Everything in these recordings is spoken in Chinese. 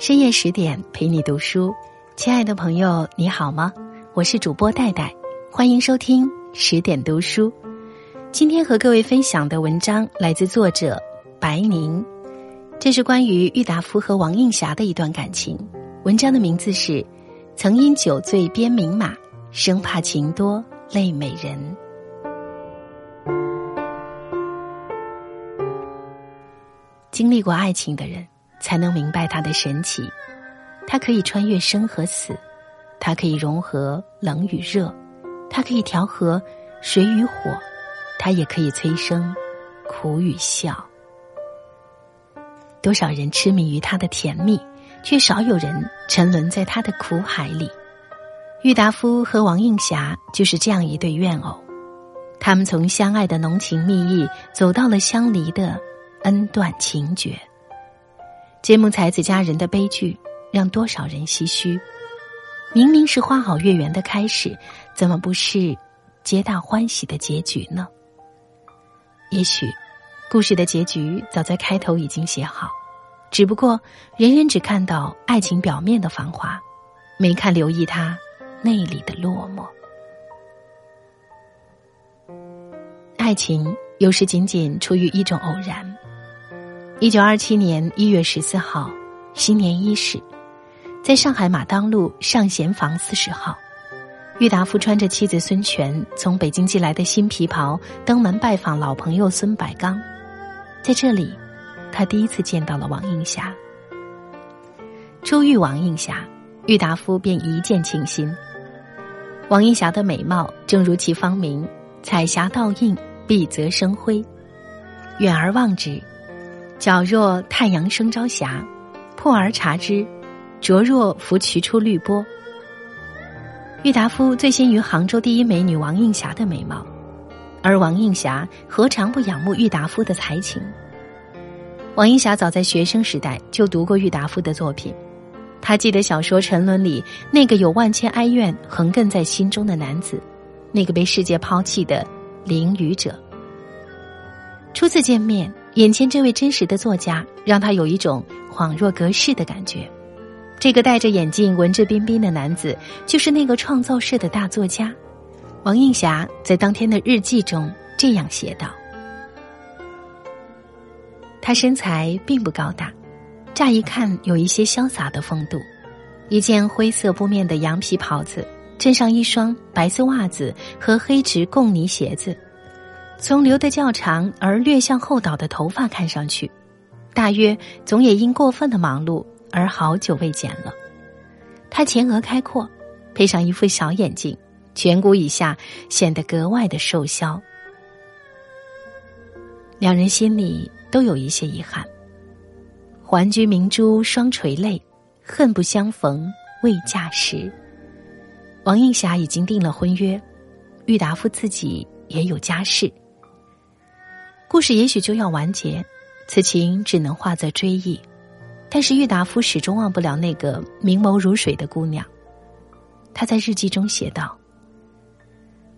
深夜十点陪你读书，亲爱的朋友，你好吗？我是主播戴戴，欢迎收听十点读书。今天和各位分享的文章来自作者白宁，这是关于郁达夫和王映霞的一段感情。文章的名字是《曾因酒醉鞭名马，生怕情多累美人》。经历过爱情的人。才能明白它的神奇，它可以穿越生和死，它可以融合冷与热，它可以调和水与火，它也可以催生苦与笑。多少人痴迷于它的甜蜜，却少有人沉沦在它的苦海里。郁达夫和王映霞就是这样一对怨偶，他们从相爱的浓情蜜意，走到了相离的恩断情绝。节目才子佳人的悲剧，让多少人唏嘘。明明是花好月圆的开始，怎么不是皆大欢喜的结局呢？也许，故事的结局早在开头已经写好，只不过人人只看到爱情表面的繁华，没看留意它内里的落寞。爱情有时仅仅出于一种偶然。一九二七年一月十四号，新年伊始，在上海马当路上贤坊四十号，郁达夫穿着妻子孙权从北京寄来的新皮袍登门拜访老朋友孙百刚，在这里，他第一次见到了王映霞。初遇王映霞，郁达夫便一见倾心。王映霞的美貌正如其芳名，彩霞倒映，碧泽生辉，远而望之。皎若太阳升朝霞，破而察之，灼若浮渠出绿波。郁达夫最先于杭州第一美女王映霞的美貌，而王映霞何尝不仰慕郁达夫的才情？王映霞早在学生时代就读过郁达夫的作品，她记得小说《沉沦》里那个有万千哀怨横亘在心中的男子，那个被世界抛弃的淋雨者。初次见面。眼前这位真实的作家，让他有一种恍若隔世的感觉。这个戴着眼镜、文质彬彬的男子，就是那个创造社的大作家王映霞。在当天的日记中这样写道：“他身材并不高大，乍一看有一些潇洒的风度，一件灰色布面的羊皮袍子，衬上一双白色袜子和黑直贡呢鞋子。”从留得较长而略向后倒的头发看上去，大约总也因过分的忙碌而好久未剪了。他前额开阔，配上一副小眼镜，颧骨以下显得格外的瘦削。两人心里都有一些遗憾。还居明珠双垂泪，恨不相逢未嫁时。王映霞已经订了婚约，郁达夫自己也有家室。故事也许就要完结，此情只能化作追忆。但是郁达夫始终忘不了那个明眸如水的姑娘。他在日记中写道：“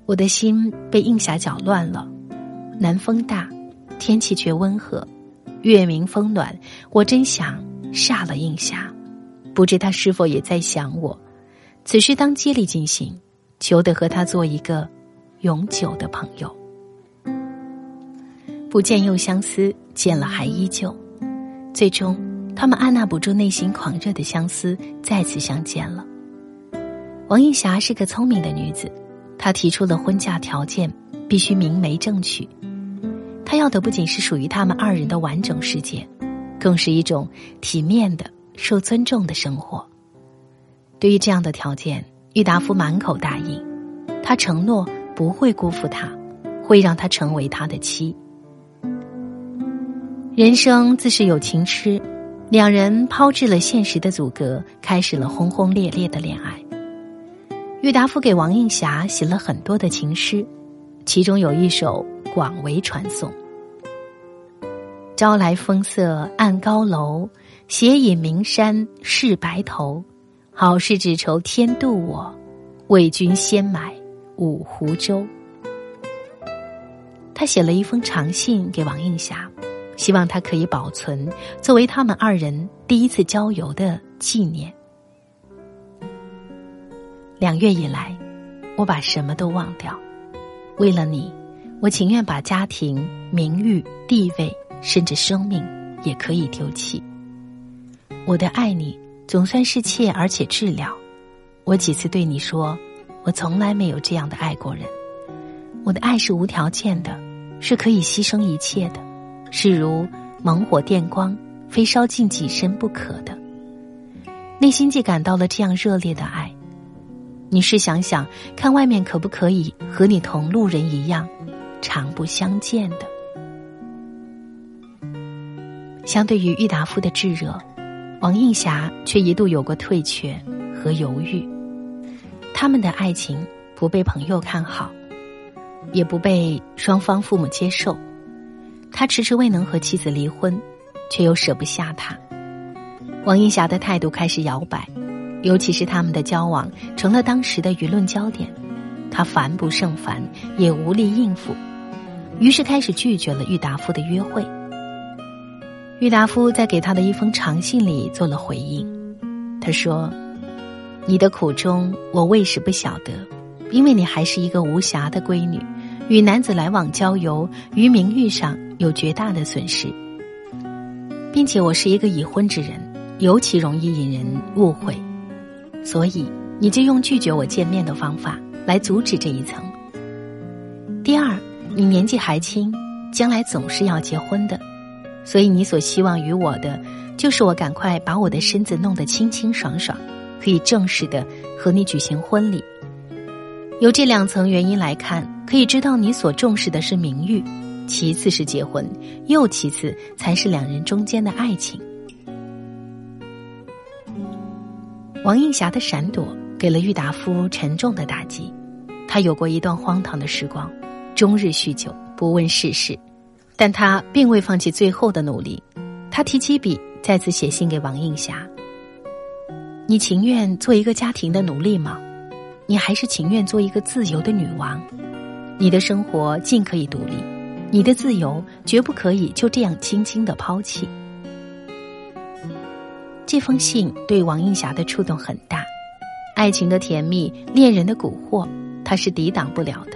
我的心被映霞搅乱了，南风大，天气却温和，月明风暖，我真想煞了映霞。不知他是否也在想我？此事当接力进行，求得和他做一个永久的朋友。”不见又相思，见了还依旧。最终，他们按捺不住内心狂热的相思，再次相见了。王映霞是个聪明的女子，她提出了婚嫁条件，必须明媒正娶。她要的不仅是属于他们二人的完整世界，更是一种体面的、受尊重的生活。对于这样的条件，郁达夫满口答应，他承诺不会辜负她，会让她成为他的妻。人生自是有情痴，两人抛掷了现实的阻隔，开始了轰轰烈烈的恋爱。郁达夫给王映霞写了很多的情诗，其中有一首广为传颂：“朝来风色暗高楼，斜倚名山是白头。好事只愁天妒我，为君先买五湖州。”他写了一封长信给王映霞。希望他可以保存作为他们二人第一次郊游的纪念。两月以来，我把什么都忘掉，为了你，我情愿把家庭、名誉、地位，甚至生命也可以丢弃。我的爱你总算是切而且治疗。我几次对你说，我从来没有这样的爱过人。我的爱是无条件的，是可以牺牲一切的，是如猛火电光，非烧尽己身不可的。内心既感到了这样热烈的爱。你试想想，看外面可不可以和你同路人一样，常不相见的？相对于郁达夫的炙热，王映霞却一度有过退却和犹豫。他们的爱情不被朋友看好，也不被双方父母接受。他迟迟未能和妻子离婚，却又舍不下她。王映霞的态度开始摇摆。尤其是他们的交往成了当时的舆论焦点，他烦不胜烦，也无力应付，于是开始拒绝了郁达夫的约会。郁达夫在给他的一封长信里做了回应，他说：“你的苦衷我未时不晓得，因为你还是一个无暇的闺女，与男子来往郊游，于名誉上有绝大的损失，并且我是一个已婚之人，尤其容易引人误会。”所以，你就用拒绝我见面的方法来阻止这一层。第二，你年纪还轻，将来总是要结婚的，所以你所希望于我的，就是我赶快把我的身子弄得清清爽爽，可以正式的和你举行婚礼。由这两层原因来看，可以知道你所重视的是名誉，其次是结婚，又其次才是两人中间的爱情。王映霞的闪躲给了郁达夫沉重的打击，他有过一段荒唐的时光，终日酗酒，不问世事，但他并未放弃最后的努力。他提起笔，再次写信给王映霞：“你情愿做一个家庭的奴隶吗？你还是情愿做一个自由的女王？你的生活尽可以独立，你的自由绝不可以就这样轻轻的抛弃。”这封信对王映霞的触动很大，爱情的甜蜜，恋人的蛊惑，她是抵挡不了的。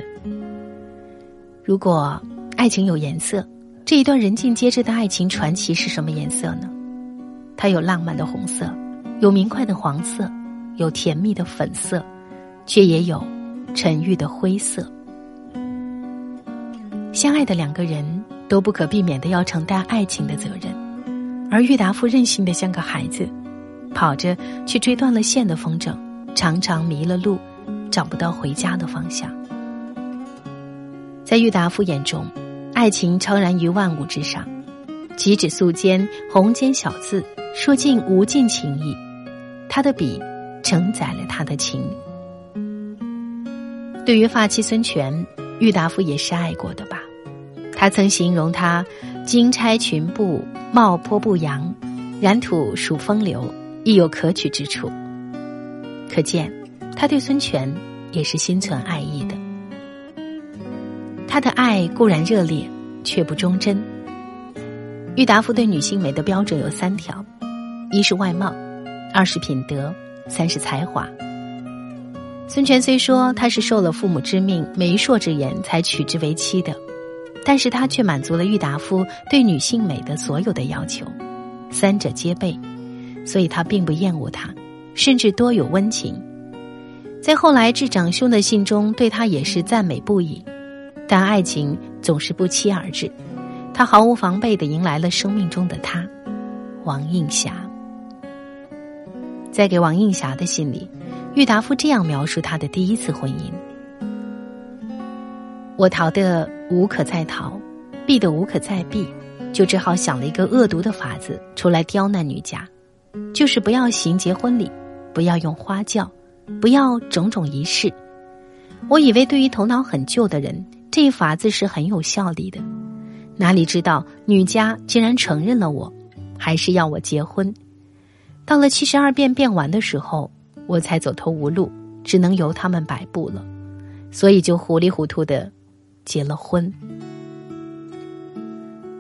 如果爱情有颜色，这一段人尽皆知的爱情传奇是什么颜色呢？它有浪漫的红色，有明快的黄色，有甜蜜的粉色，却也有沉郁的灰色。相爱的两个人都不可避免的要承担爱情的责任。而郁达夫任性的像个孩子，跑着去追断了线的风筝，常常迷了路，找不到回家的方向。在郁达夫眼中，爱情超然于万物之上，几指素笺，红笺小字，说尽无尽情意。他的笔承载了他的情。对于发妻孙权，郁达夫也是爱过的吧？他曾形容他金钗裙布。貌颇不扬，染土属风流，亦有可取之处。可见，他对孙权也是心存爱意的。他的爱固然热烈，却不忠贞。郁达夫对女性美的标准有三条：一是外貌，二是品德，三是才华。孙权虽说他是受了父母之命、媒妁之言才娶之为妻的。但是他却满足了郁达夫对女性美的所有的要求，三者皆备，所以他并不厌恶她，甚至多有温情。在后来致长兄的信中，对他也是赞美不已。但爱情总是不期而至，他毫无防备的迎来了生命中的他，王映霞。在给王映霞的信里，郁达夫这样描述他的第一次婚姻。我逃得无可再逃，避得无可再避，就只好想了一个恶毒的法子出来刁难女家，就是不要行结婚礼，不要用花轿，不要种种仪式。我以为对于头脑很旧的人，这一法子是很有效力的，哪里知道女家竟然承认了我，还是要我结婚。到了七十二变变完的时候，我才走投无路，只能由他们摆布了，所以就糊里糊涂的。结了婚，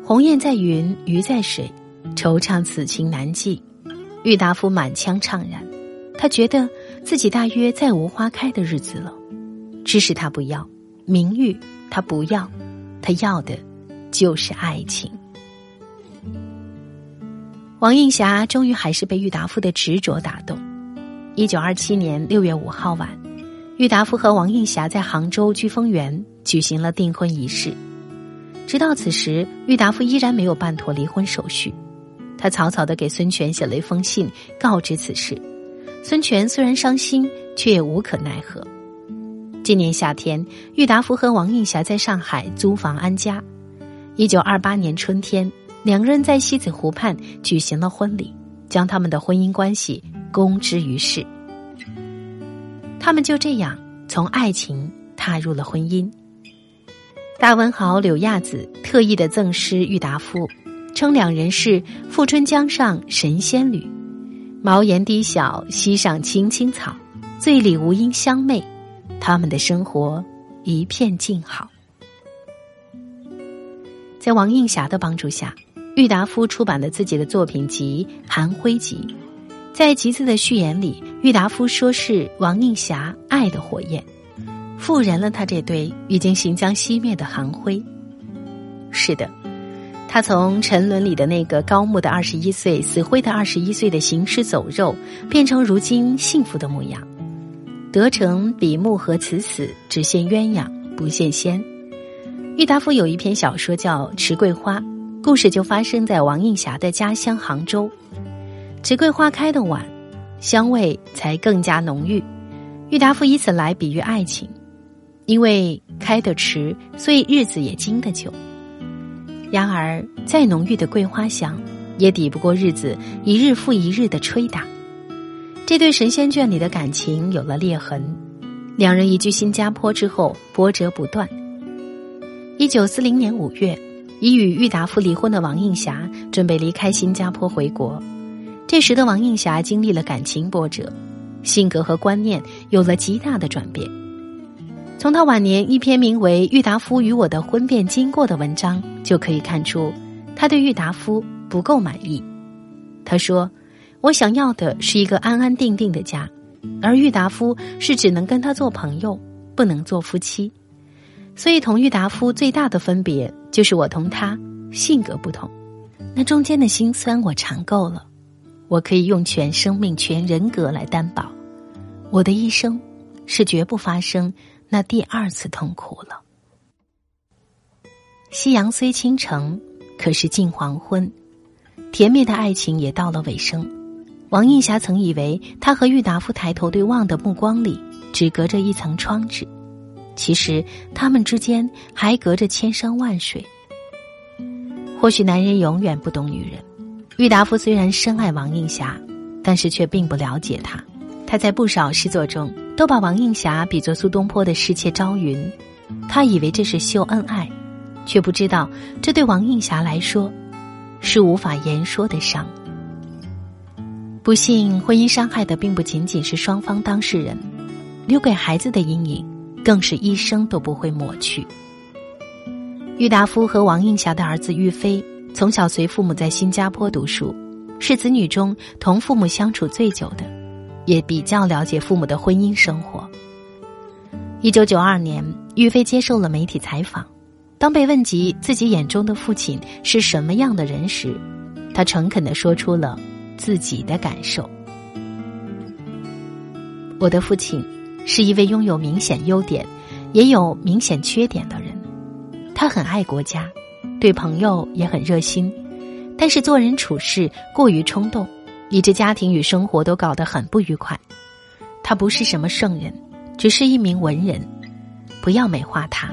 鸿雁在云，鱼在水，惆怅此情难寄。郁达夫满腔怅然，他觉得自己大约再无花开的日子了。知识他不要，名誉他不要，他要的就是爱情。王映霞终于还是被郁达夫的执着打动。一九二七年六月五号晚，郁达夫和王映霞在杭州聚风园举行了订婚仪式。直到此时，郁达夫依然没有办妥离婚手续。他草草的给孙权写了一封信，告知此事。孙权虽然伤心，却也无可奈何。今年夏天，郁达夫和王映霞在上海租房安家。一九二八年春天，两个人在西子湖畔举行了婚礼，将他们的婚姻关系公之于世。他们就这样从爱情踏入了婚姻。大文豪柳亚子特意的赠诗郁达夫。称两人是“富春江上神仙侣”，茅檐低小溪上青青草，醉里吴音相媚，他们的生活一片静好。在王映霞的帮助下，郁达夫出版了自己的作品集《寒灰集》。在集子的序言里，郁达夫说是王映霞爱的火焰，复燃了他这对已经行将熄灭的寒灰。是的。他从沉沦里的那个高木的二十一岁、死灰的二十一岁的行尸走肉，变成如今幸福的模样。得成比目和此死，只羡鸳鸯不羡仙。郁达夫有一篇小说叫《池桂花》，故事就发生在王映霞的家乡杭州。池桂花开的晚，香味才更加浓郁。郁达夫以此来比喻爱情，因为开得迟，所以日子也经得久。然而，再浓郁的桂花香，也抵不过日子一日复一日的吹打。这对神仙眷侣的感情有了裂痕。两人移居新加坡之后，波折不断。一九四零年五月，已与郁达夫离婚的王映霞准备离开新加坡回国。这时的王映霞经历了感情波折，性格和观念有了极大的转变。从他晚年一篇名为《郁达夫与我的婚变经过》的文章就可以看出，他对郁达夫不够满意。他说：“我想要的是一个安安定定的家，而郁达夫是只能跟他做朋友，不能做夫妻。所以同郁达夫最大的分别就是我同他性格不同。那中间的辛酸我尝够了，我可以用全生命、全人格来担保，我的一生是绝不发生。”那第二次痛苦了。夕阳虽倾城，可是近黄昏，甜蜜的爱情也到了尾声。王映霞曾以为，他和郁达夫抬头对望的目光里，只隔着一层窗纸，其实他们之间还隔着千山万水。或许男人永远不懂女人。郁达夫虽然深爱王映霞，但是却并不了解她。他在不少诗作中。都把王映霞比作苏东坡的侍妾朝云，他以为这是秀恩爱，却不知道这对王映霞来说是无法言说的伤。不幸，婚姻伤害的并不仅仅是双方当事人，留给孩子的阴影更是一生都不会抹去。郁达夫和王映霞的儿子郁飞从小随父母在新加坡读书，是子女中同父母相处最久的。也比较了解父母的婚姻生活。一九九二年，玉飞接受了媒体采访，当被问及自己眼中的父亲是什么样的人时，他诚恳的说出了自己的感受：“我的父亲是一位拥有明显优点，也有明显缺点的人。他很爱国家，对朋友也很热心，但是做人处事过于冲动。”以致家庭与生活都搞得很不愉快。他不是什么圣人，只是一名文人。不要美化他，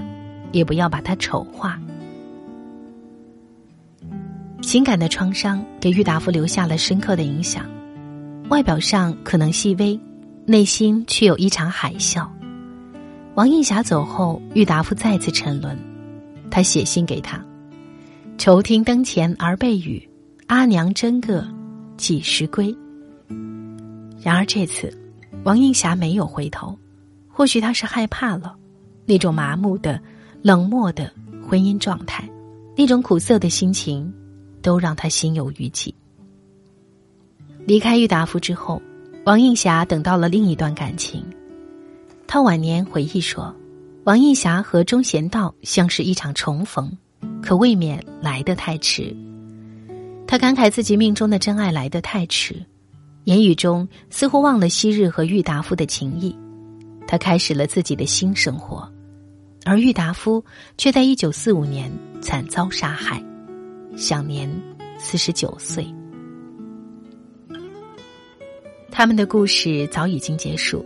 也不要把他丑化。情感的创伤给郁达夫留下了深刻的影响。外表上可能细微，内心却有一场海啸。王映霞走后，郁达夫再次沉沦。他写信给他：“愁听灯前儿背语，阿娘真个。”几时归？然而这次，王映霞没有回头。或许她是害怕了，那种麻木的、冷漠的婚姻状态，那种苦涩的心情，都让她心有余悸。离开郁达夫之后，王映霞等到了另一段感情。她晚年回忆说：“王映霞和钟贤道像是一场重逢，可未免来得太迟。”他感慨自己命中的真爱来得太迟，言语中似乎忘了昔日和郁达夫的情谊。他开始了自己的新生活，而郁达夫却在一九四五年惨遭杀害，享年四十九岁。他们的故事早已经结束，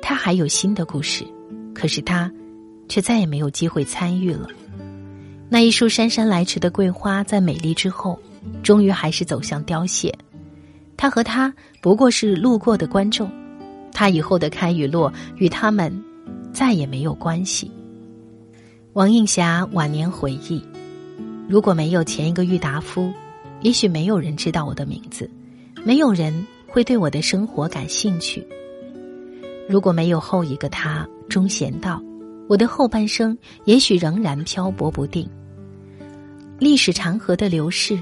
他还有新的故事，可是他，却再也没有机会参与了。那一束姗姗来迟的桂花，在美丽之后，终于还是走向凋谢。他和他不过是路过的观众，他以后的开与落与他们再也没有关系。王映霞晚年回忆：如果没有前一个郁达夫，也许没有人知道我的名字，没有人。会对我的生活感兴趣。如果没有后一个他钟贤道，我的后半生也许仍然漂泊不定。历史长河的流逝，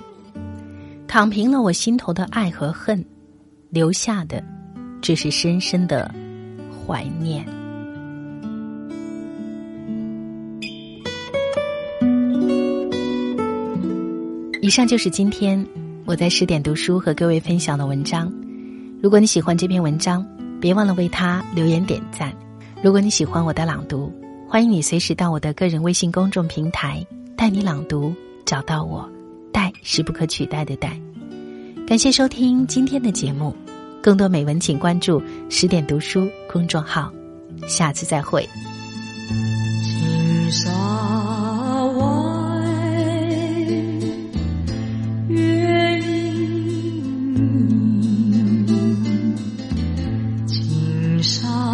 躺平了我心头的爱和恨，留下的只是深深的怀念。以上就是今天我在十点读书和各位分享的文章。如果你喜欢这篇文章，别忘了为他留言点赞。如果你喜欢我的朗读，欢迎你随时到我的个人微信公众平台“带你朗读”找到我。带是不可取代的带。感谢收听今天的节目，更多美文请关注十点读书公众号。下次再会。想起了。